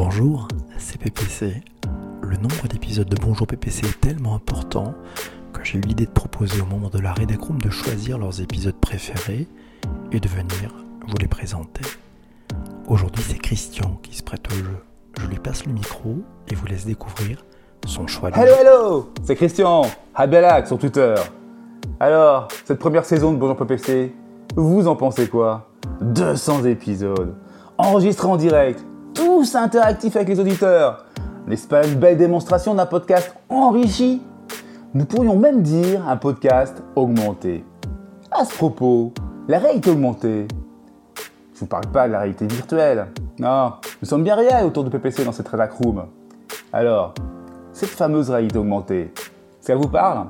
Bonjour, c'est PPC. Le nombre d'épisodes de Bonjour PPC est tellement important que j'ai eu l'idée de proposer au moment de la Room de choisir leurs épisodes préférés et de venir vous les présenter. Aujourd'hui, c'est Christian qui se prête au jeu. Je lui passe le micro et vous laisse découvrir son choix. Hello, hello C'est Christian, Habelak sur Twitter. Alors, cette première saison de Bonjour PPC, vous en pensez quoi? 200 épisodes, enregistrés en direct, tous interactifs avec les auditeurs. Une belle démonstration d'un podcast enrichi Nous pourrions même dire un podcast augmenté. À ce propos, la réalité augmentée, je vous parle pas de la réalité virtuelle. Non, nous sommes bien réels autour de PPC dans cette Redac Room. Alors, cette fameuse réalité augmentée, ça vous parle?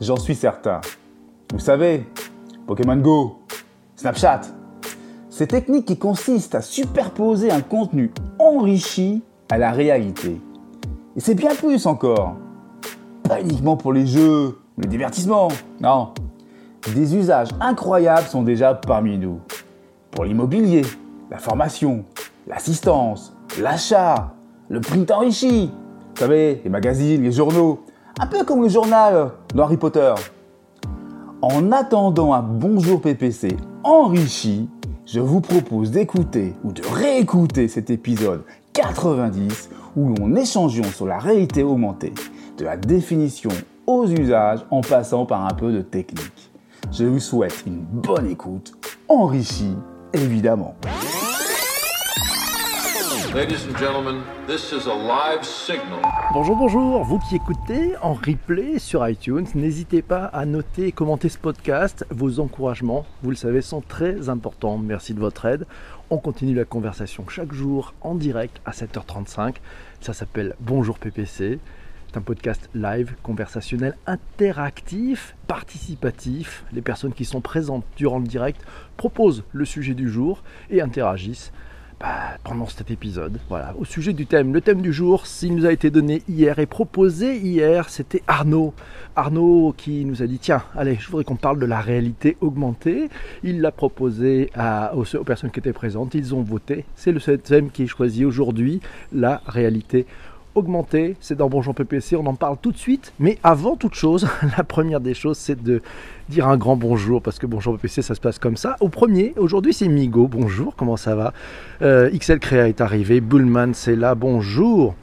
J'en suis certain. Vous savez, Pokémon Go, Snapchat, ces techniques qui consistent à superposer un contenu enrichi à la réalité. Et c'est bien plus encore. Pas uniquement pour les jeux, le divertissement, non. Des usages incroyables sont déjà parmi nous. Pour l'immobilier, la formation, l'assistance, l'achat, le print enrichi. Vous savez, les magazines, les journaux. Un peu comme le journal de Harry Potter. En attendant un bonjour PPC enrichi, je vous propose d'écouter ou de réécouter cet épisode 90 où l'on échangeons sur la réalité augmentée, de la définition aux usages en passant par un peu de technique. Je vous souhaite une bonne écoute, enrichie évidemment. Bonjour, bonjour, vous qui écoutez en replay sur iTunes, n'hésitez pas à noter et commenter ce podcast. Vos encouragements, vous le savez, sont très importants. Merci de votre aide. On continue la conversation chaque jour en direct à 7h35. Ça s'appelle Bonjour PPC. C'est un podcast live, conversationnel, interactif, participatif. Les personnes qui sont présentes durant le direct proposent le sujet du jour et interagissent bah, pendant cet épisode. Voilà, au sujet du thème. Le thème du jour, s'il nous a été donné hier et proposé hier, c'était Arnaud. Arnaud qui nous a dit tiens, allez, je voudrais qu'on parle de la réalité augmentée. Il l'a proposé aux, personnes qui étaient présentes. Ils ont voté. C'est le thème qui est choisi aujourd'hui, la réalité augmentée. C'est dans Bonjour PPC, on en parle tout de suite. Mais avant toute chose, la première des choses, c'est de dire un grand bonjour, parce que Bonjour PPC, ça se passe comme ça. Au premier, aujourd'hui, c'est Migo. Bonjour, comment ça va? Euh, XL Créa est arrivé. Bullman, c'est là. Bonjour.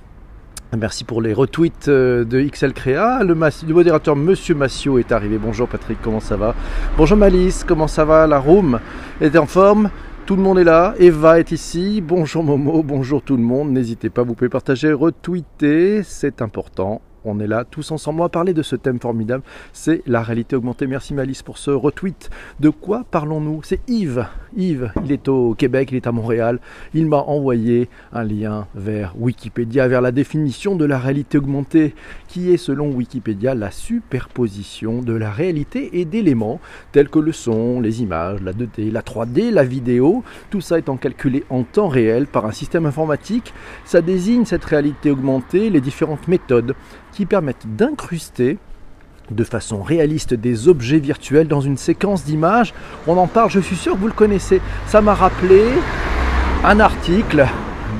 Merci pour les retweets euh, de XL Créa. Le, le, modérateur Monsieur Massio est arrivé. Bonjour Patrick, comment ça va? Bonjour Malice, comment ça va? La room est en forme? Tout le monde est là, Eva est ici, bonjour Momo, bonjour tout le monde, n'hésitez pas, vous pouvez partager, retweeter, c'est important on est là tous ensemble. On parler de ce thème formidable, c'est la réalité augmentée. Merci Malice pour ce retweet. De quoi parlons-nous? C'est Yves. Yves, il est au Québec, il est à Montréal. Il m'a envoyé un lien vers Wikipédia, vers la définition de la réalité augmentée, qui est selon Wikipédia la superposition de la réalité et d'éléments tels que le son, les images, la 2D, la 3D, la vidéo. Tout ça étant calculé en temps réel par un système informatique. Ça désigne cette réalité augmentée, les différentes méthodes qui permettent d'incruster de façon réaliste des objets virtuels dans une séquence d'images. On en parle, je suis sûr que vous le connaissez. Ça m'a rappelé un article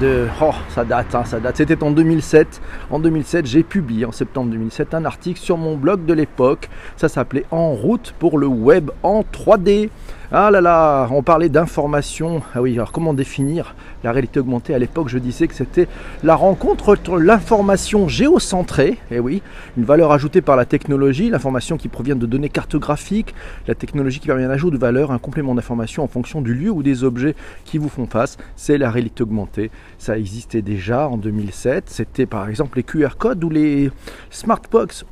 de... Oh, ça date, hein, ça date. C'était en 2007. En 2007, j'ai publié en septembre 2007 un article sur mon blog de l'époque. Ça s'appelait En route pour le web en 3D. Ah là là, on parlait d'information. Ah oui, alors comment définir la réalité augmentée? À l'époque, je disais que c'était la rencontre entre l'information géocentrée, et eh oui, une valeur ajoutée par la technologie, l'information qui provient de données cartographiques, la technologie qui permet un ajout de valeur, un complément d'information en fonction du lieu ou des objets qui vous font face, c'est la réalité augmentée. Ça existait déjà en 2007. C'était par exemple les QR codes ou les smartbox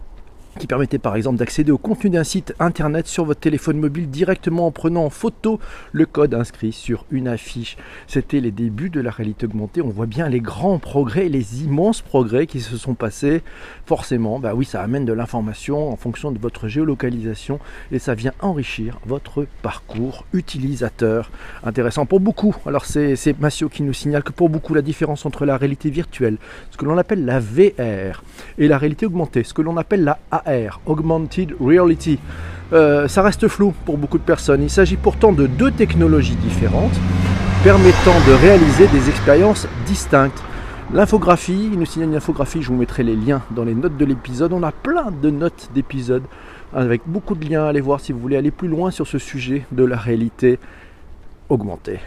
qui permettait par exemple d'accéder au contenu d'un site internet sur votre téléphone mobile directement en prenant en photo le code inscrit sur une affiche. C'était les débuts de la réalité augmentée. On voit bien les grands progrès, les immenses progrès qui se sont passés. Forcément, bah oui, ça amène de l'information en fonction de votre géolocalisation et ça vient enrichir votre parcours utilisateur. Intéressant pour beaucoup. Alors c'est Massio qui nous signale que pour beaucoup la différence entre la réalité virtuelle, ce que l'on appelle la VR, et la réalité augmentée, ce que l'on appelle la AR, Augmented Reality. Euh, ça reste flou pour beaucoup de personnes. Il s'agit pourtant de deux technologies différentes permettant de réaliser des expériences distinctes. L'infographie, il nous signale une infographie, je vous mettrai les liens dans les notes de l'épisode. On a plein de notes d'épisodes avec beaucoup de liens à aller voir si vous voulez aller plus loin sur ce sujet de la réalité augmentée.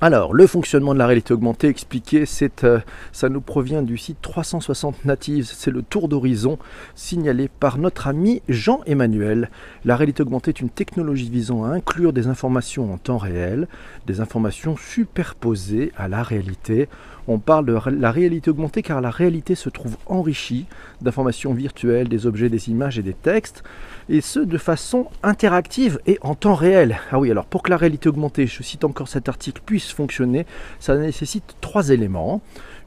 Alors, le fonctionnement de la réalité augmentée expliqué, euh, ça nous provient du site 360 Natives. C'est le tour d'horizon signalé par notre ami Jean-Emmanuel. La réalité augmentée est une technologie visant à inclure des informations en temps réel, des informations superposées à la réalité. On parle de la réalité augmentée car la réalité se trouve enrichie d'informations virtuelles, des objets, des images et des textes et ce de façon interactive et en temps réel. Ah oui, alors pour que la réalité augmentée, je cite encore cet article, puisse fonctionner, ça nécessite trois éléments.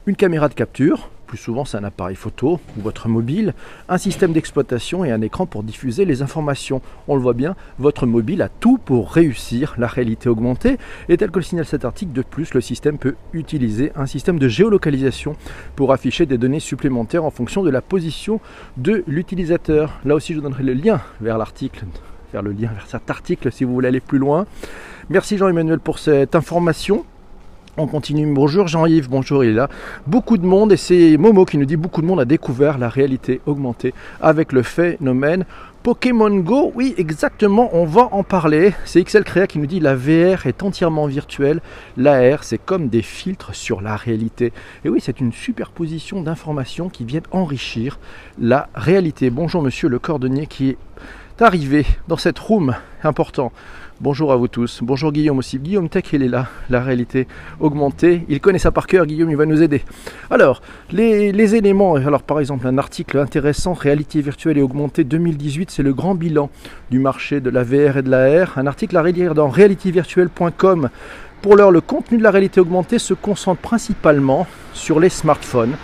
Une caméra de capture, plus souvent c'est un appareil photo ou votre mobile, un système d'exploitation et un écran pour diffuser les informations. On le voit bien, votre mobile a tout pour réussir la réalité augmentée et tel que le signale cet article, de plus le système peut utiliser un système de géolocalisation pour afficher des données supplémentaires en fonction de la position de l'utilisateur. Là aussi je vous donnerai le lien vers l'article vers le lien vers cet article si vous voulez aller plus loin. Merci Jean-Emmanuel pour cette information. On continue. Bonjour Jean-Yves, bonjour, il est là. Beaucoup de monde, et c'est Momo qui nous dit beaucoup de monde a découvert la réalité augmentée avec le phénomène Pokémon Go. Oui, exactement, on va en parler. C'est XL Créa qui nous dit la VR est entièrement virtuelle. L'AR, c'est comme des filtres sur la réalité. Et oui, c'est une superposition d'informations qui viennent enrichir la réalité. Bonjour monsieur le cordonnier qui est arrivé dans cette room important. Bonjour à vous tous. Bonjour Guillaume aussi. Guillaume Tech, il est là, la réalité augmentée. Il connaît ça par cœur, Guillaume, il va nous aider. Alors, les, éléments, alors par exemple, un article intéressant, Réalité virtuelle et augmentée 2018, c'est le grand bilan du marché de la VR et de la R. Un article à relire dans realityvirtuelle.com. Pour l'heure, le contenu de la réalité augmentée se concentre principalement sur les smartphones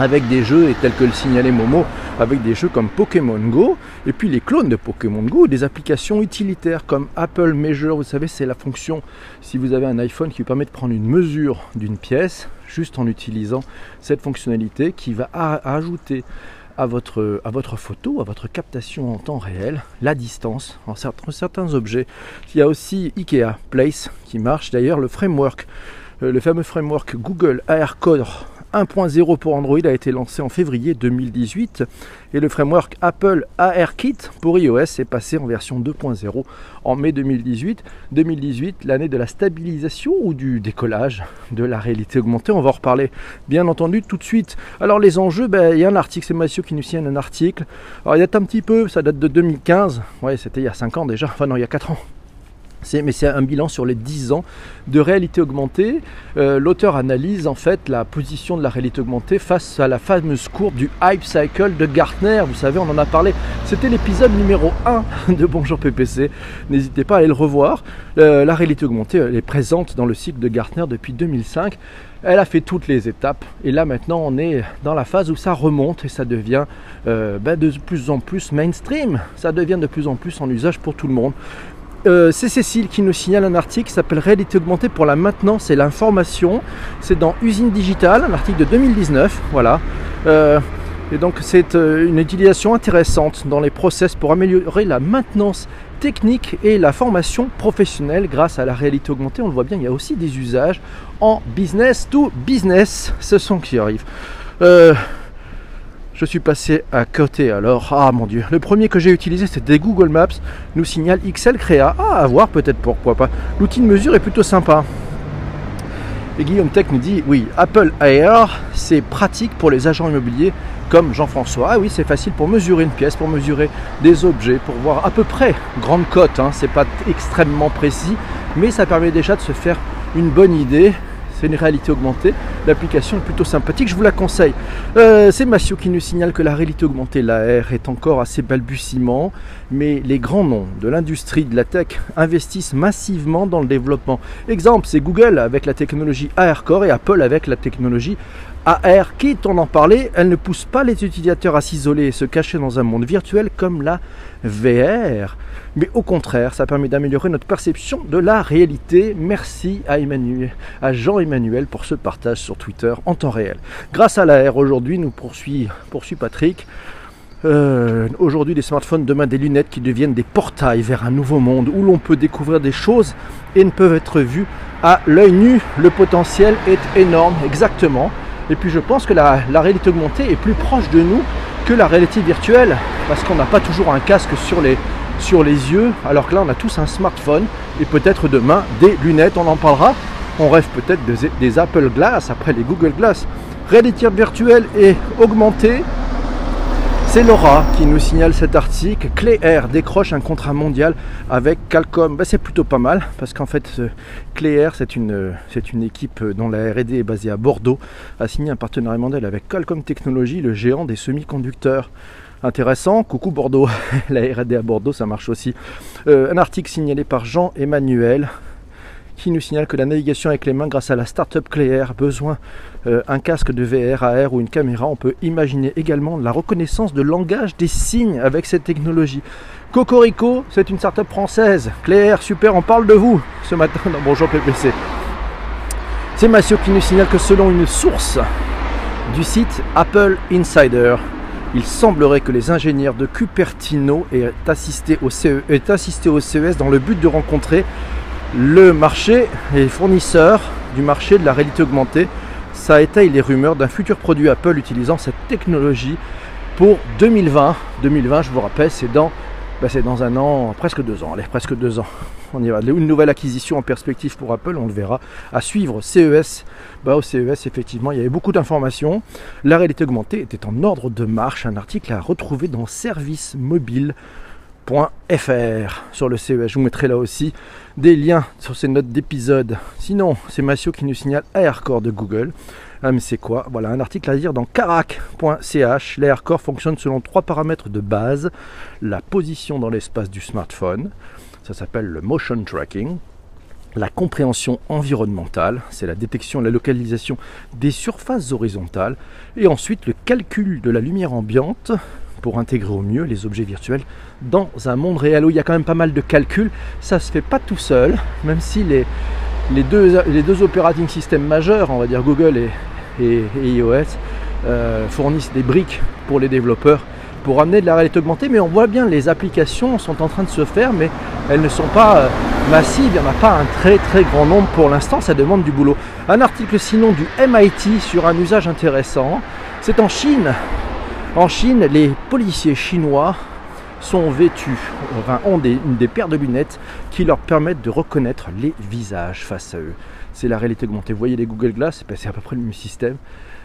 avec des jeux, et tels que le signalait Momo, avec des jeux comme Pokémon Go, et puis les clones de Pokémon Go, des applications utilitaires comme Apple Measure, vous savez, c'est la fonction, si vous avez un iPhone qui vous permet de prendre une mesure d'une pièce, juste en utilisant cette fonctionnalité qui va ajouter à votre, à votre photo, à votre captation en temps réel, la distance en certains, objets. Il y a aussi IKEA Place qui marche, d'ailleurs le framework, euh, le fameux framework Google AR Core 1.0 pour Android a été lancé en février 2018 et le framework Apple ARKit pour iOS est passé en version 2.0 en mai 2018. 2018, l'année de la stabilisation ou du décollage de la réalité augmentée? On va en reparler bien entendu tout de suite. Alors les enjeux, ben, il y a un article, c'est Mathieu qui nous signe un article. Alors il a un petit peu, ça date de 2015. Ouais, c'était il y a 5 ans déjà. Enfin non, il y a 4 ans mais c'est un bilan sur les 10 ans de réalité augmentée. Euh, l'auteur analyse en fait la position de la réalité augmentée face à la fameuse courbe du hype cycle de Gartner. Vous savez, on en a parlé. C'était l'épisode numéro 1 de Bonjour PPC. N'hésitez pas à aller le revoir. Euh, la réalité augmentée est présente dans le cycle de Gartner depuis 2005. Elle a fait toutes les étapes et là maintenant on est dans la phase où ça remonte et ça devient euh, ben, de plus en plus mainstream. Ça devient de plus en plus en usage pour tout le monde. Euh, c'est Cécile qui nous signale un article qui s'appelle Réalité augmentée pour la maintenance et l'information. C'est dans Usine Digitale, un article de 2019. Voilà. Euh, et donc c'est euh, une utilisation intéressante dans les process pour améliorer la maintenance technique et la formation professionnelle grâce à la réalité augmentée. On le voit bien, il y a aussi des usages en business to business. Ce sont qui arrivent. Je suis passé à côté alors. Ah mon dieu. Le premier que j'ai utilisé c'était Google Maps. Nous signale XL Créa. Ah à voir peut-être pourquoi pas. L'outil de mesure est plutôt sympa. Et Guillaume Tech nous dit oui, Apple Air, c'est pratique pour les agents immobiliers comme Jean-François. Ah oui, c'est facile pour mesurer une pièce, pour mesurer des objets, pour voir à peu près grande cote. Hein. C'est pas extrêmement précis, mais ça permet déjà de se faire une bonne idée c'est une réalité augmentée. L'application est plutôt sympathique, je vous la conseille. Euh, c'est Massio qui nous signale que la réalité augmentée, l'AR, est encore assez balbutiement, mais les grands noms de l'industrie de la tech investissent massivement dans le développement. Exemple, c'est Google avec la technologie ARCore et Apple avec la technologie AR, quitte on en parlait, elle ne pousse pas les utilisateurs à s'isoler et se cacher dans un monde virtuel comme la VR. Mais au contraire, ça permet d'améliorer notre perception de la réalité. Merci à, Emmanuel, à Jean-Emmanuel pour ce partage sur Twitter en temps réel. Grâce à l'AR aujourd'hui, nous poursuit, poursuit Patrick. Euh, aujourd'hui des smartphones, demain des lunettes qui deviennent des portails vers un nouveau monde où l'on peut découvrir des choses et ne peuvent être vues à l'œil nu. Le potentiel est énorme, exactement. Et puis je pense que la, réalité augmentée est plus proche de nous que la réalité virtuelle, parce qu'on n'a pas toujours un casque sur les, yeux, alors que là on a tous un smartphone et peut-être demain des lunettes, on en parlera. On rêve peut-être des, des Apple Glass, après les Google Glass. Réalité virtuelle et augmentée, c'est Laura qui nous signale cet article. Clé Air décroche un contrat mondial avec Qualcomm. Ben, c'est plutôt pas mal parce qu'en fait, Clé c'est une, équipe dont la RD est basée à Bordeaux, a signé un partenariat mondial avec Qualcomm Technologies, le géant des semi-conducteurs. Intéressant, coucou Bordeaux, la RD à Bordeaux, ça marche aussi. Euh, un article signalé par Jean-Emmanuel qui nous signale que la navigation avec les mains grâce à la startup Cléair, besoin euh, un casque de VR, AR ou une caméra, on peut imaginer également la reconnaissance de langage des signes avec cette technologie. Cocorico, c'est une startup française. Cléair, super, on parle de vous ce matin Bonjour PPC. C'est Massio qui nous signale que selon une source du site Apple Insider, il semblerait que les ingénieurs de Cupertino aient assisté au, CE, aient assisté au CES dans le but de rencontrer le marché et les fournisseurs du marché de la réalité augmentée. Ça étaye les rumeurs d'un futur produit Apple utilisant cette technologie pour 2020. 2020, je vous rappelle, c'est dans, ben c'est dans un an, presque deux ans. Allez, presque deux ans. On y va. Une nouvelle acquisition en perspective pour Apple, on le verra. À suivre, CES. Bah, au CES, effectivement, il y avait beaucoup d'informations. La réalité augmentée était en ordre de marche. Un article à retrouver dans Service Mobile .fr sur le CES. Je vous mettrai là aussi des liens sur ces notes d'épisode. Sinon, c'est Massio qui nous signale AirCore de Google. Ah mais c'est quoi? Voilà, un article à lire dans carac.ch. L'AirCore fonctionne selon trois paramètres de base. La position dans l'espace du smartphone, ça s'appelle le motion tracking. La compréhension environnementale, c'est la détection la localisation des surfaces horizontales. Et ensuite le calcul de la lumière ambiante pour intégrer au mieux les objets virtuels dans un monde réel où il y a quand même pas mal de calculs. Ça se fait pas tout seul, même si les, deux, operating systems majeurs, on va dire Google et, et, et iOS, euh, fournissent des briques pour les développeurs pour amener de la réalité augmentée, mais on voit bien les applications sont en train de se faire, mais elles ne sont pas euh, massives, il n'y en a pas un très très grand nombre pour l'instant, ça demande du boulot. Un article sinon du MIT sur un usage intéressant, c'est en Chine. En Chine, les policiers chinois sont vêtus, enfin, ont des, paires de lunettes qui leur permettent de reconnaître les visages face à eux. C'est la réalité augmentée. Vous voyez les Google Glass, c'est à peu près le même système.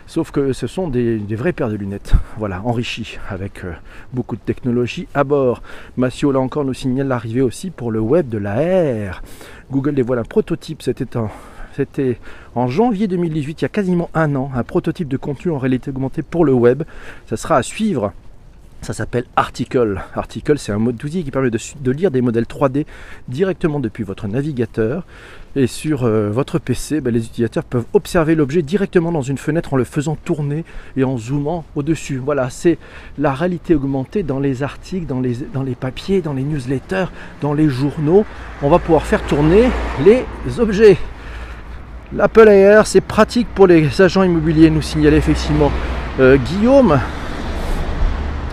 Sauf que ce sont des, des vraies paires de lunettes, voilà, enrichies avec euh, beaucoup de technologie à bord. Massio, là encore, nous signale l'arrivée aussi pour le web de la R. Google dévoile un prototype, c'était un, c'était en janvier 2018, il y a quasiment un an, un prototype de contenu en réalité augmentée pour le web. Ça sera à suivre. Ça s'appelle Article. Article, c'est un mode d'outil qui permet de, lire des modèles 3D directement depuis votre navigateur. Et sur euh, votre PC, ben, les utilisateurs peuvent observer l'objet directement dans une fenêtre en le faisant tourner et en zoomant au-dessus. Voilà, c'est la réalité augmentée dans les articles, dans les, dans les papiers, dans les newsletters, dans les journaux. On va pouvoir faire tourner les objets. L'Apple Air, c'est pratique pour les agents immobiliers, nous signalait effectivement euh, Guillaume.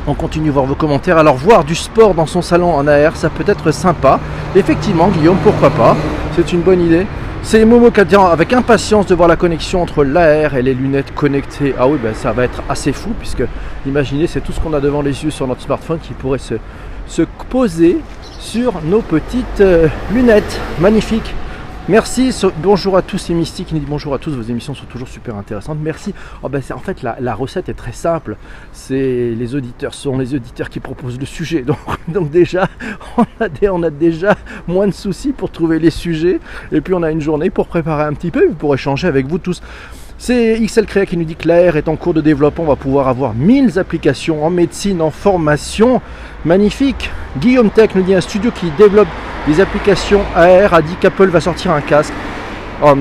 On continue voir vos commentaires. Alors voir du sport dans son salon en AR, ça peut être sympa. Effectivement, Guillaume, pourquoi pas? C'est une bonne idée. C'est Momo qui avec impatience de voir la connexion entre l'AR et les lunettes connectées. Ah oui, ben ça va être assez fou puisque imaginez, c'est tout ce qu'on a devant les yeux sur notre smartphone qui pourrait se, se poser sur nos petites euh, lunettes. Magnifique. Merci, bonjour à tous, c'est Mystique qui dit bonjour à tous, vos émissions sont toujours super intéressantes. Merci. Oh ben en fait, la, recette est très simple. C'est les auditeurs sont les auditeurs qui proposent le sujet. Donc, déjà, on a, des, on a, déjà moins de soucis pour trouver les sujets. Et puis on a une journée pour préparer un petit peu, pour échanger avec vous tous. C'est XL Créa qui nous dit que l'AR est en cours de développement. On va pouvoir avoir 1000 applications en médecine, en formation. Magnifique. Guillaume Tech nous dit un studio qui développe des applications AR a dit qu'Apple va sortir un casque en,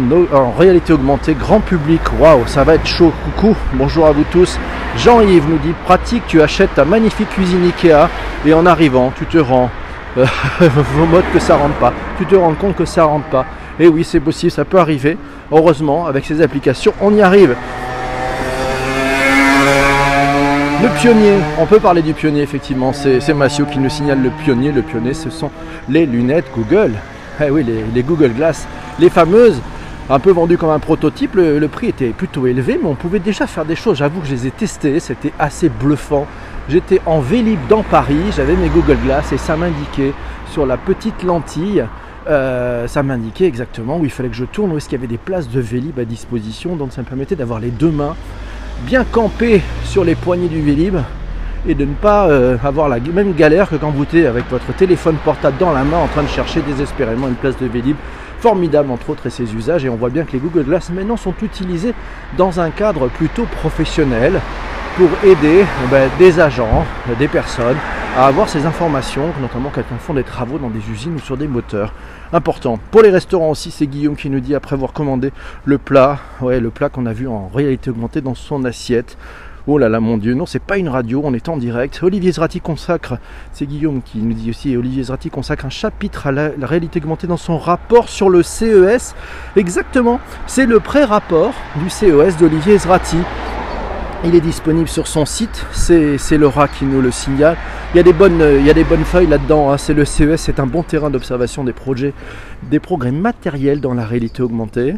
réalité augmentée, grand public. Waouh, ça va être chaud. Coucou, bonjour à vous tous. Jean-Yves nous dit pratique, tu achètes ta magnifique cuisine Ikea et en arrivant, tu te rends. Vos modes que ça rentre pas. Tu te rends compte que ça rentre pas. Et oui, c'est possible, ça peut arriver. Heureusement, avec ces applications, on y arrive. Le pionnier, on peut parler du pionnier effectivement, c'est Massio qui nous signale le pionnier. Le pionnier, ce sont les lunettes Google. Eh oui, les, Google Glass, les fameuses. un peu vendu comme un prototype. Le, le prix était plutôt élevé, mais on pouvait déjà faire des choses. J'avoue que je les ai testés, c'était assez bluffant. J'étais en Vélib dans Paris, j'avais mes Google Glass et ça m'indiquait sur la petite lentille, euh, ça m'indiquait exactement où il fallait que je tourne, où est-ce qu'il y avait des places de Vélib à disposition. Donc ça me permettait d'avoir les deux mains bien campées sur les poignées du Vélib et de ne pas euh, avoir la même galère que quand vous êtes avec votre téléphone portable dans la main en train de chercher désespérément une place de Vélib. Formidable entre autres et ses usages et on voit bien que les Google Glass maintenant sont utilisés dans un cadre plutôt professionnel pour aider ben, des agents, des personnes à avoir ces informations, notamment quand ils font des travaux dans des usines ou sur des moteurs. Important. Pour les restaurants aussi, c'est Guillaume qui nous dit après avoir commandé le plat, ouais, le plat qu'on a vu en réalité augmentée dans son assiette. Oh là là, mon Dieu, non, c'est pas une radio, on est en direct. Olivier Zrati consacre, c'est Guillaume qui nous dit aussi, Olivier Zrati consacre un chapitre à la, la réalité augmentée dans son rapport sur le CES. Exactement, c'est le pré-rapport du CES d'Olivier Zrati. Il est disponible sur son site, c'est Laura qui nous le signale. Il y a des bonnes, il y a des bonnes feuilles là-dedans. hein. C'est le CES, c'est un bon terrain d'observation des projets, des progrès matériels dans la réalité augmentée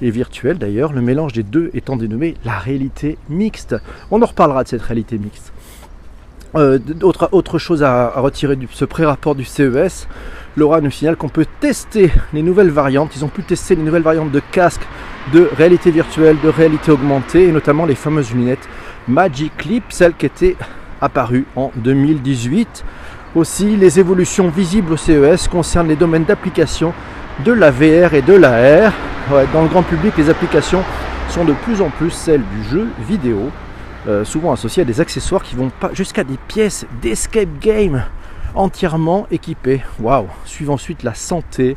et virtuelle d'ailleurs. Le mélange des deux étant dénommé la réalité mixte. On en reparlera de cette réalité mixte. Euh, autre, chose à retirer de ce pré-rapport du CES, Laura nous signale qu'on peut tester les nouvelles variantes. Ils ont pu tester les nouvelles variantes de casques de réalité virtuelle, de réalité augmentée, et notamment les fameuses lunettes Magic Clip, celles qui étaient apparues en 2018. Aussi, les évolutions visibles au CES concernent les domaines d'application de la VR et de l'AR. Ouais, dans le grand public, les applications sont de plus en plus celles du jeu vidéo, euh, souvent associées à des accessoires qui vont pas jusqu'à des pièces d'escape game entièrement équipées. Waouh Suivent ensuite la santé,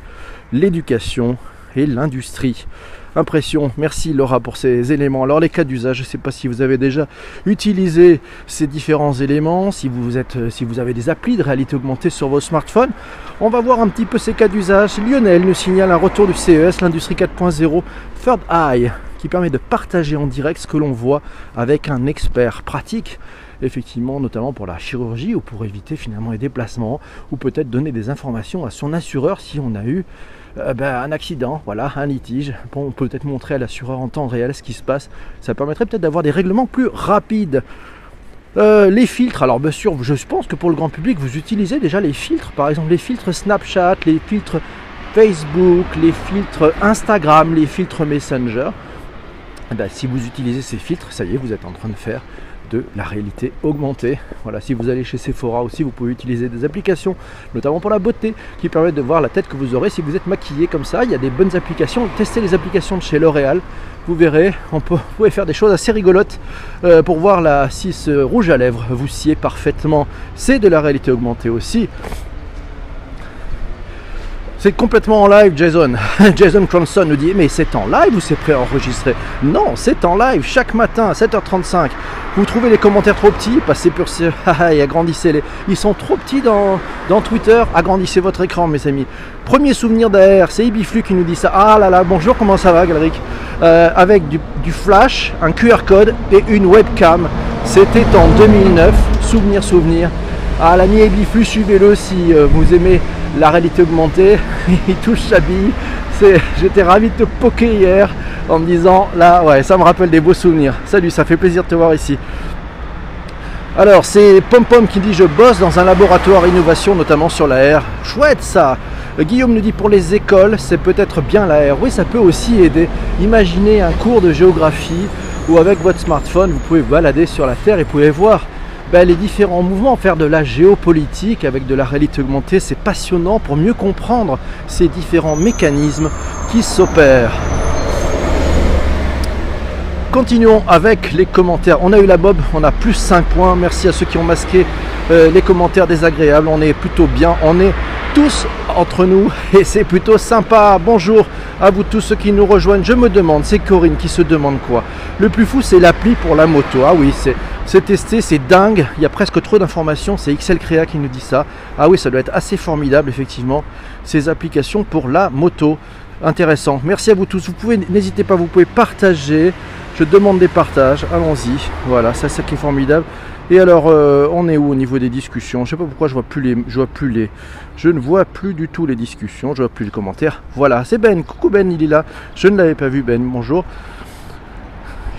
l'éducation et l'industrie. Impression, merci Laura pour ces éléments. Alors les cas d'usage, je ne sais pas si vous avez déjà utilisé ces différents éléments, si vous, êtes, si vous avez des applis de réalité augmentée sur vos smartphones. On va voir un petit peu ces cas d'usage. Lionel nous signale un retour du CES, l'industrie 4.0, Third Eye, qui permet de partager en direct ce que l'on voit avec un expert pratique effectivement notamment pour la chirurgie ou pour éviter finalement les déplacements ou peut-être donner des informations à son assureur si on a eu euh, ben, un accident, voilà, un litige. On peut peut-être montrer à l'assureur en temps réel ce qui se passe. Ça permettrait peut-être d'avoir des règlements plus rapides. Euh, les filtres, alors bien sûr, je pense que pour le grand public, vous utilisez déjà les filtres, par exemple les filtres Snapchat, les filtres Facebook, les filtres Instagram, les filtres Messenger. Eh ben, si vous utilisez ces filtres, ça y est, vous êtes en train de faire de la réalité augmentée. Voilà, si vous allez chez Sephora aussi, vous pouvez utiliser des applications, notamment pour la beauté, qui permettent de voir la tête que vous aurez si vous êtes maquillé comme ça. Il y a des bonnes applications. Testez les applications de chez L'Oréal. Vous verrez, on peut, vous pouvez faire des choses assez rigolotes euh, pour voir la, si ce rouge à lèvres vous sied parfaitement. C'est de la réalité augmentée aussi. C'est complètement en live, Jason. Jason Cronson nous dit Mais c'est en live ou c'est préenregistré? Non, c'est en live chaque matin à 7h35. Vous trouvez les commentaires trop petits? Passez pour ce. et agrandissez-les. Ils sont trop petits dans, Twitter. Agrandissez votre écran, mes amis. Premier souvenir d'AR, c'est Ibiflu qui nous dit ça. Ah là là, bonjour, comment ça va, Galric? Euh, Avec du, flash, un QR code et une webcam. C'était en 2009. Souvenir, souvenir. Ah, l'ami Ebiflu, suivez-le si euh, vous aimez la réalité augmentée. Il touche sa bille. J'étais ravi de te poker hier en me disant là, ouais, ça me rappelle des beaux souvenirs. Salut, ça fait plaisir de te voir ici. Alors, c'est Pom Pom qui dit Je bosse dans un laboratoire innovation, notamment sur la R. Chouette ça Guillaume nous dit Pour les écoles, c'est peut-être bien la R. Oui, ça peut aussi aider. Imaginez un cours de géographie où, avec votre smartphone, vous pouvez balader sur la Terre et vous pouvez voir ben, les différents mouvements, faire de la géopolitique avec de la réalité augmentée. C'est passionnant pour mieux comprendre ces différents mécanismes qui s'opèrent. Continuons avec les commentaires. On a eu la Bob, on a plus 5 points. Merci à ceux qui ont masqué euh, les commentaires désagréables. On est plutôt bien. On est tous entre nous et c'est plutôt sympa. Bonjour à vous tous ceux qui nous rejoignent. Je me demande, c'est Corinne qui se demande quoi? Le plus fou, c'est l'appli pour la moto. Ah oui, c'est c'est testé, c'est dingue. Il y a presque trop d'informations. C'est XL Créa qui nous dit ça. Ah oui, ça doit être assez formidable, effectivement, ces applications pour la moto. Intéressant. Merci à vous tous. Vous pouvez, n'hésitez pas, vous pouvez partager. Je demande des partages. Allons-y. Voilà, c'est ça qui est formidable. Et alors, euh, on est où au niveau des discussions? Je sais pas pourquoi je vois plus les, je vois plus les, je ne vois plus du tout les discussions, je vois plus les commentaires. Voilà, c'est Ben. Coucou Ben, il est là. Je ne l'avais pas vu Ben. Bonjour.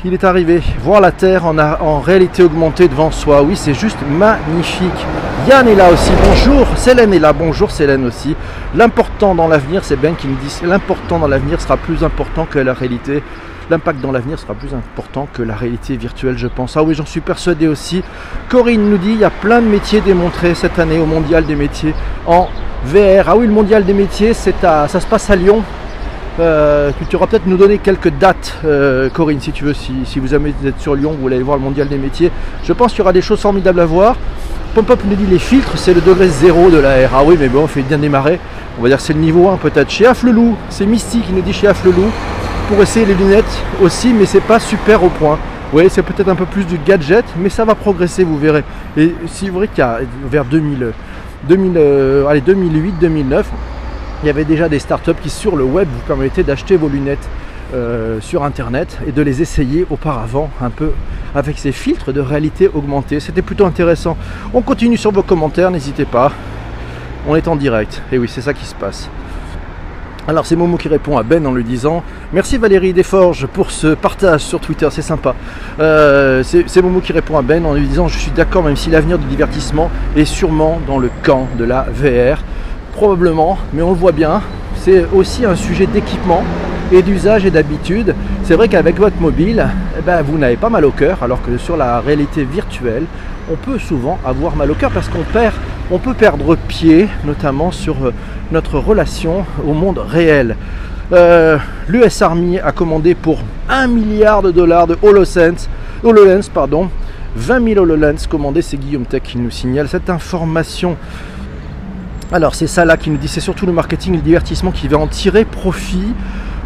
Il est arrivé. Voir la Terre en, en réalité augmentée devant soi. Oui, c'est juste magnifique. Yann est là aussi. Bonjour. Célène est là. Bonjour Célène aussi. L'important dans l'avenir, c'est Ben qui me dit, l'important dans l'avenir sera plus important que la réalité. L'impact dans l'avenir sera plus important que la réalité virtuelle, je pense. Ah oui, j'en suis persuadé aussi. Corinne nous dit il y a plein de métiers démontrés cette année au Mondial des métiers en VR. Ah oui, le Mondial des métiers, à, ça se passe à Lyon. Euh, tu auras peut-être nous donner quelques dates, euh, Corinne, si tu veux, si, si vous vous êtes sur Lyon, vous voulez aller voir le Mondial des métiers. Je pense qu'il y aura des choses formidables à voir. Pop-up nous dit les filtres, c'est le degré zéro de la. Ah oui, mais bon, on fait bien démarrer. On va dire c'est le niveau 1 peut-être. Chez Afflelou, c'est Misty qui nous dit chez Afflelou. Pour essayer les lunettes aussi, mais c'est pas super au point. Oui, c'est peut-être un peu plus du gadget, mais ça va progresser, vous verrez. Et c'est vrai qu'il y a vers 2000, 2000, euh, allez, 2008, 2009, il y avait déjà des startups qui sur le web vous permettaient d'acheter vos lunettes euh, sur internet et de les essayer auparavant un peu avec ces filtres de réalité augmentée. C'était plutôt intéressant. On continue sur vos commentaires, n'hésitez pas. On est en direct. Et oui, c'est ça qui se passe. Alors c'est Momo qui répond à Ben en lui disant Merci Valérie Desforges pour ce partage sur Twitter, c'est sympa. Euh, c'est Momo qui répond à Ben en lui disant Je suis d'accord même si l'avenir du divertissement est sûrement dans le camp de la VR. Probablement, mais on le voit bien, c'est aussi un sujet d'équipement et d'usage et d'habitude. C'est vrai qu'avec votre mobile, eh ben, vous n'avez pas mal au cœur, alors que sur la réalité virtuelle, on peut souvent avoir mal au cœur parce qu'on perd, on peut perdre pied, notamment sur euh, notre relation au monde réel. Euh, L'US Army a commandé pour 1 milliard de dollars de HoloSense, HoloLens, pardon, 20 000 HoloLens commandés, c'est Guillaume Tech qui nous signale cette information. Alors c'est ça là qui nous dit, c'est surtout le marketing et le divertissement qui va en tirer profit.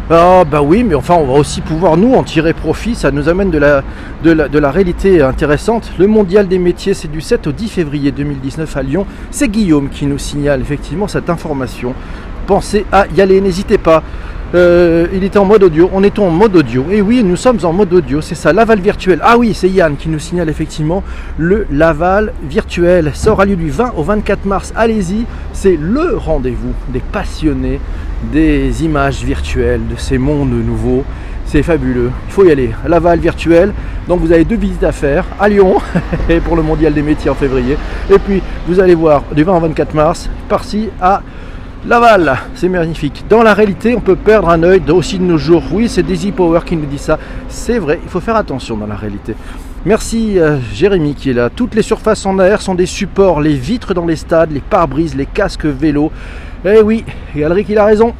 Ah bah oui, mais enfin on va aussi pouvoir nous en tirer profit, ça nous amène de la réalité intéressante. Le mondial des métiers, c'est du 7 au 10 février 2019 à Lyon. C'est Guillaume qui nous signale effectivement cette information. Pensez à y aller, n'hésitez pas. Euh, il était en mode audio, on est en mode audio. Et oui, nous sommes en mode audio, c'est ça, Laval virtuel. Ah oui, c'est Yann qui nous signale effectivement le Laval virtuel. Ça aura lieu du 20 au 24 mars. Allez-y, c'est le rendez-vous des passionnés des images virtuelles, de ces mondes nouveaux. C'est fabuleux, il faut y aller. Laval virtuel, donc vous avez deux visites à faire à Lyon et pour le mondial des métiers en février. Et puis vous allez voir du 20 au 24 mars, par-ci à Laval, c'est magnifique. Dans la réalité, on peut perdre un œil aussi de nos jours. Oui, c'est Daisy Power qui nous dit ça. C'est vrai, il faut faire attention dans la réalité. Merci euh, Jérémy qui est là. Toutes les surfaces en air sont des supports. Les vitres dans les stades, les pare-brises, les casques vélos. Eh oui, Alric il a raison.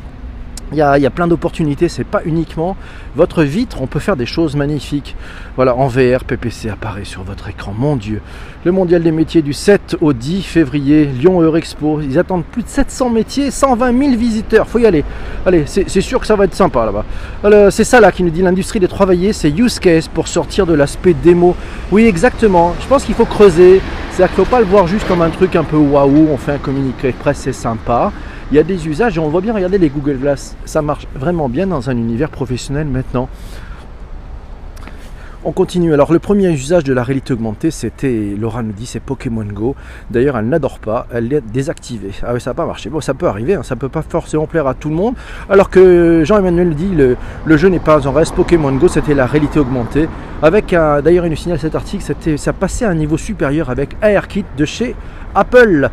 Il y, a, plein d'opportunités, c'est pas uniquement votre vitre, on peut faire des choses magnifiques. Voilà, en VR, PPC apparaît sur votre écran, mon Dieu. Le mondial des métiers du 7 au 10 février, Lyon Eurexpo, ils attendent plus de 700 métiers, 120 000 visiteurs, faut y aller. Allez, c'est sûr que ça va être sympa là-bas. C'est ça là qui nous dit l'industrie des travailler, c'est use case pour sortir de l'aspect démo. Oui, exactement, je pense qu'il faut creuser, c'est-à-dire qu'il ne faut pas le voir juste comme un truc un peu waouh, on fait un communiqué de presse, c'est sympa. Il y a des usages et on voit bien, regardez les Google Glass, ça marche vraiment bien dans un univers professionnel maintenant. On continue. Alors le premier usage de la réalité augmentée, c'était, Laura nous dit, c'est Pokémon Go. D'ailleurs, elle n'adore pas, elle l'a désactivé. Ah oui, ça n'a pas marché. Bon, ça peut arriver, hein, ça peut pas forcément plaire à tout le monde. Alors que Jean-Emmanuel dit, le, le jeu n'est pas en reste. Pokémon Go, c'était la réalité augmentée. Avec d'ailleurs, il nous signale cet article, ça passait à un niveau supérieur avec AirKit de chez Apple.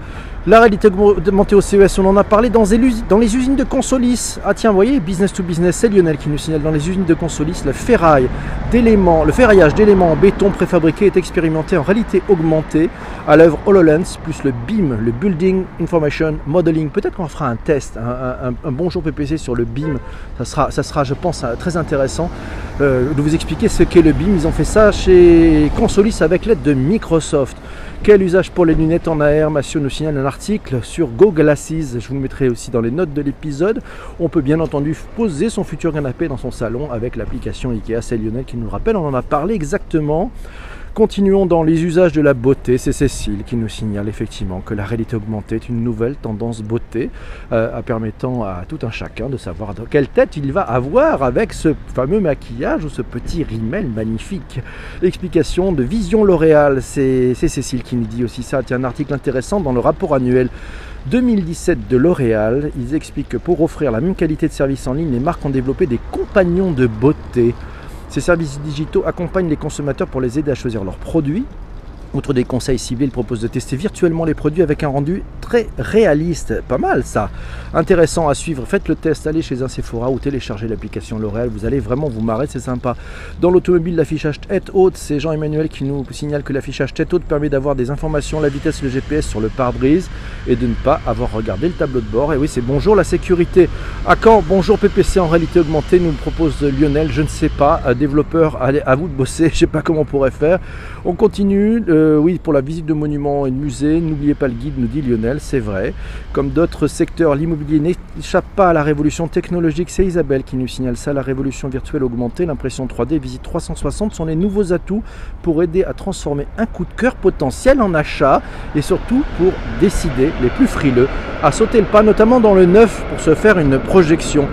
La réalité augmentée au CES, on en a parlé dans les, usines de Consolis. Ah tiens, vous voyez, business to business, c'est Lionel qui nous signale dans les usines de Consolis, le ferraille d'éléments, le ferraillage d'éléments en béton préfabriqué est expérimenté en réalité augmentée à l'œuvre HoloLens plus le BIM, le Building Information Modeling. Peut-être qu'on fera un test, un, bonjour PPC sur le BIM. Ça sera, ça sera je pense, euh, très intéressant euh, de vous expliquer ce qu'est le BIM. Ils ont fait ça chez Consolis avec l'aide de Microsoft. Quel usage pour les lunettes en AR Massio nous signale un article sur Go Glasses. Je vous mettrai aussi dans les notes de l'épisode. On peut bien entendu poser son futur canapé dans son salon avec l'application IKEA. C'est Lionel qui nous rappelle, on en a parlé exactement Continuons dans les usages de la beauté. C'est Cécile qui nous signale effectivement que la réalité augmentée est une nouvelle tendance beauté, euh, permettant à tout un chacun de savoir quelle tête il va avoir avec ce fameux maquillage ou ce petit rimel magnifique. Explication de Vision L'Oréal. C'est Cécile qui nous dit aussi ça. Tiens, un article intéressant dans le rapport annuel 2017 de L'Oréal. Ils expliquent que pour offrir la même qualité de service en ligne, les marques ont développé des compagnons de beauté. Ces services digitaux accompagnent les consommateurs pour les aider à choisir leurs produits Outre des conseils ciblés, il propose de tester virtuellement les produits avec un rendu très réaliste. Pas mal ça. Intéressant à suivre. Faites le test, allez chez un Sephora ou téléchargez l'application L'Oréal. Vous allez vraiment vous marrer, c'est sympa. Dans l'automobile, l'affichage tête haute, c'est Jean-Emmanuel qui nous signale que l'affichage tête haute permet d'avoir des informations, la vitesse, le GPS sur le pare-brise et de ne pas avoir regardé le tableau de bord. Et oui, c'est bonjour la sécurité. À quand Bonjour PPC en réalité augmentée, nous propose Lionel. Je ne sais pas, développeur, allez, à vous de bosser. Je ne sais pas comment on pourrait faire. On continue. Euh, oui, pour la visite de monuments et de musées, n'oubliez pas le guide, nous dit Lionel, c'est vrai. Comme d'autres secteurs, l'immobilier n'échappe pas à la révolution technologique. C'est Isabelle qui nous signale ça. La révolution virtuelle augmentée, l'impression 3D, visite 360 sont les nouveaux atouts pour aider à transformer un coup de cœur potentiel en achat et surtout pour décider les plus frileux à sauter le pas, notamment dans le neuf pour se faire une projection.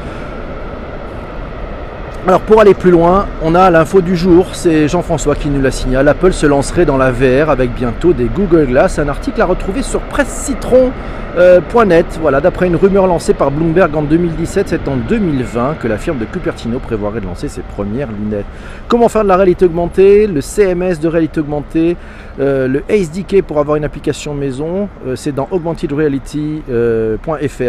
Alors pour aller plus loin, on a l'info du jour, c'est Jean-François qui nous la signale. Apple se lancerait dans la VR avec bientôt des Google Glass. Un article à retrouver sur presse-citron euh, .net, voilà, d'après une rumeur lancée par Bloomberg en 2017, c'est en 2020 que la firme de Cupertino prévoirait de lancer ses premières lunettes. Comment faire de la réalité augmentée, le CMS de réalité augmentée, euh, le SDK pour avoir une application maison, euh, c'est dans augmentedreality.fr.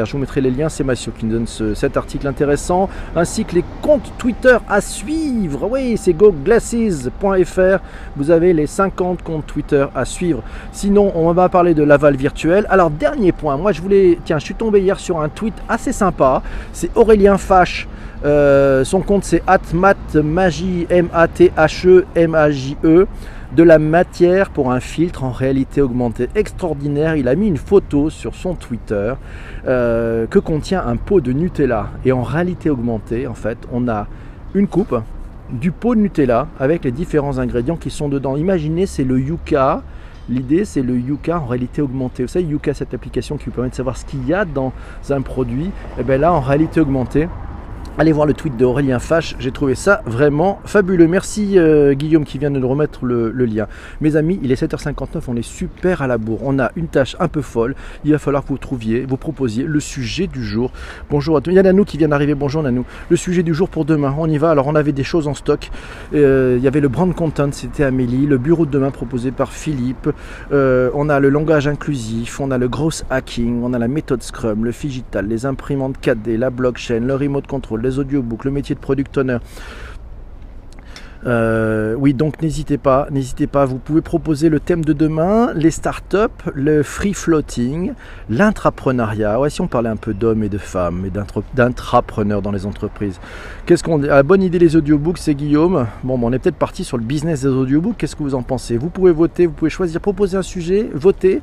Je vous mettrai les liens, c'est Mathieu qui nous donne cet article intéressant, ainsi que les comptes Twitter à suivre. Oui, c'est goglasses.fr. Vous avez les 50 comptes Twitter à suivre. Sinon, on va parler de l'aval virtuel. Alors, dernier point moi, je voulais. Tiens, je suis tombé hier sur un tweet assez sympa. C'est Aurélien Fache. Euh, son compte, c'est atmatmagie, M-A-T-H-E, M-A-J-E. De la matière pour un filtre en réalité augmentée extraordinaire. Il a mis une photo sur son Twitter euh, que contient un pot de Nutella. Et en réalité augmentée, en fait, on a une coupe, du pot de Nutella avec les différents ingrédients qui sont dedans. Imaginez, c'est le yucca, L'idée, c'est le Yuka en réalité augmentée. Vous savez, Yuka, cette application qui vous permet de savoir ce qu'il y a dans un produit. Et eh bien là, en réalité augmentée, Allez voir le tweet d'Aurélien Fache, j'ai trouvé ça vraiment fabuleux. Merci euh, Guillaume qui vient de nous remettre le, lien. Mes amis, il est 7h59, on est super à la bourre. On a une tâche un peu folle. Il va falloir que vous trouviez, vous proposiez le sujet du jour. Bonjour à tous. Il y a Nanou qui vient d'arriver. Bonjour Nanou. Le sujet du jour pour demain, on y va. Alors on avait des choses en stock. Euh, il y avait le brand content, c'était Amélie. Le bureau de demain proposé par Philippe. Euh, on a le langage inclusif, on a le gross hacking, on a la méthode Scrum, le digital, les imprimantes 4D, la blockchain, le remote control les audiobooks, le métier de product owner. Euh, oui, donc n'hésitez pas, n'hésitez pas. Vous pouvez proposer le thème de demain, les startups, le free floating, l'intrapreneuriat. Ouais, si on parlait un peu d'hommes et de femmes et d'intrapreneurs dans les entreprises. Qu'est-ce qu'on La bonne idée les audiobooks, c'est Guillaume. Bon, on est peut-être parti sur le business des audiobooks. Qu'est-ce que vous en pensez? Vous pouvez voter, vous pouvez choisir, proposer un sujet, voter.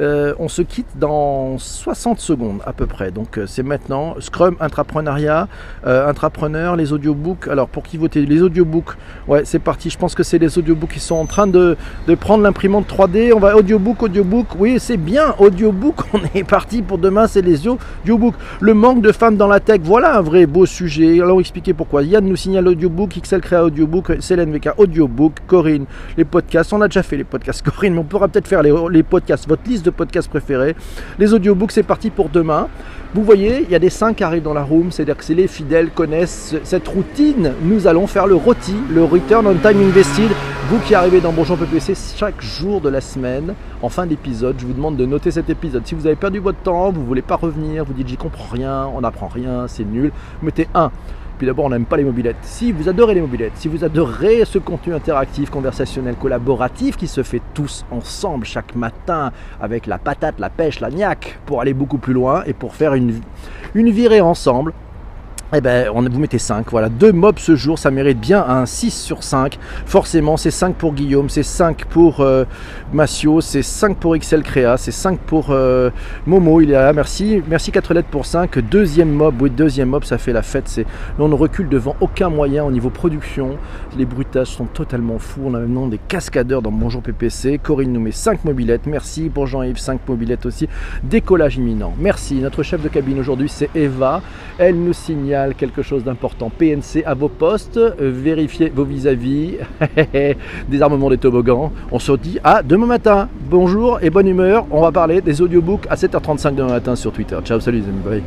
Euh, on se quitte dans 60 secondes à peu près. Donc euh, c'est maintenant Scrum, intrapreneuriat, euh, intrapreneur, les audiobooks. Alors pour qui voter Les audiobooks, ouais c'est parti. Je pense que c'est les audiobooks qui sont en train de, prendre l'imprimante 3D. On va audiobook, audiobook. Oui c'est bien, audiobook. On est parti pour demain, c'est les audiobooks. Le manque de femmes dans la tech, voilà un vrai beau sujet. Alors expliquer pourquoi. Yann nous signale audiobook, XL créa audiobook, Célène VK audiobook, Corinne, les podcasts. On a déjà fait les podcasts Corinne, mais on pourra peut-être faire les, les podcasts. Votre liste podcast préférés. Les audiobooks, c'est parti pour demain. Vous voyez, il y a des saints qui arrivent dans la room, c'est-à-dire que les fidèles connaissent cette routine. Nous allons faire le ROTI, le Return on Time Invested. Vous qui arrivez dans Bonjour PPC chaque jour de la semaine, en fin d'épisode, je vous demande de noter cet épisode. Si vous avez perdu votre temps, vous voulez pas revenir, vous dites j'y comprends rien, on n'apprend rien, c'est nul, mettez un. Puis d'abord, on n'aime pas les mobilettes. Si vous adorez les mobilettes, si vous adorez ce contenu interactif, conversationnel, collaboratif qui se fait tous ensemble chaque matin avec la patate, la pêche, la niaque pour aller beaucoup plus loin et pour faire une, une virée ensemble, eh ben, vous mettez 5. Voilà, deux mobs ce jour, ça mérite bien un 6 sur 5. Forcément, c'est 5 pour Guillaume, c'est 5 pour euh, Massio, c'est 5 pour XL Créa, c'est 5 pour euh, Momo. Il est là, merci. Merci 4 lettres pour 5. Deuxième mob, oui, deuxième mob, ça fait la fête. On ne recule devant aucun moyen au niveau production. Les bruitages sont totalement fous. On a maintenant des cascadeurs dans Bonjour PPC. Corinne nous met 5 mobilettes. Merci pour Jean-Yves, 5 mobilettes aussi. Décollage imminent. Merci. Notre chef de cabine aujourd'hui, c'est Eva. Elle nous signale quelque chose d'important. PNC à vos postes, euh, vérifiez vos vis-à-vis, désarmement des toboggans. On se dit à demain matin. Bonjour et bonne humeur. On va parler des audiobooks à 7h35 demain matin sur Twitter. Ciao, salut les.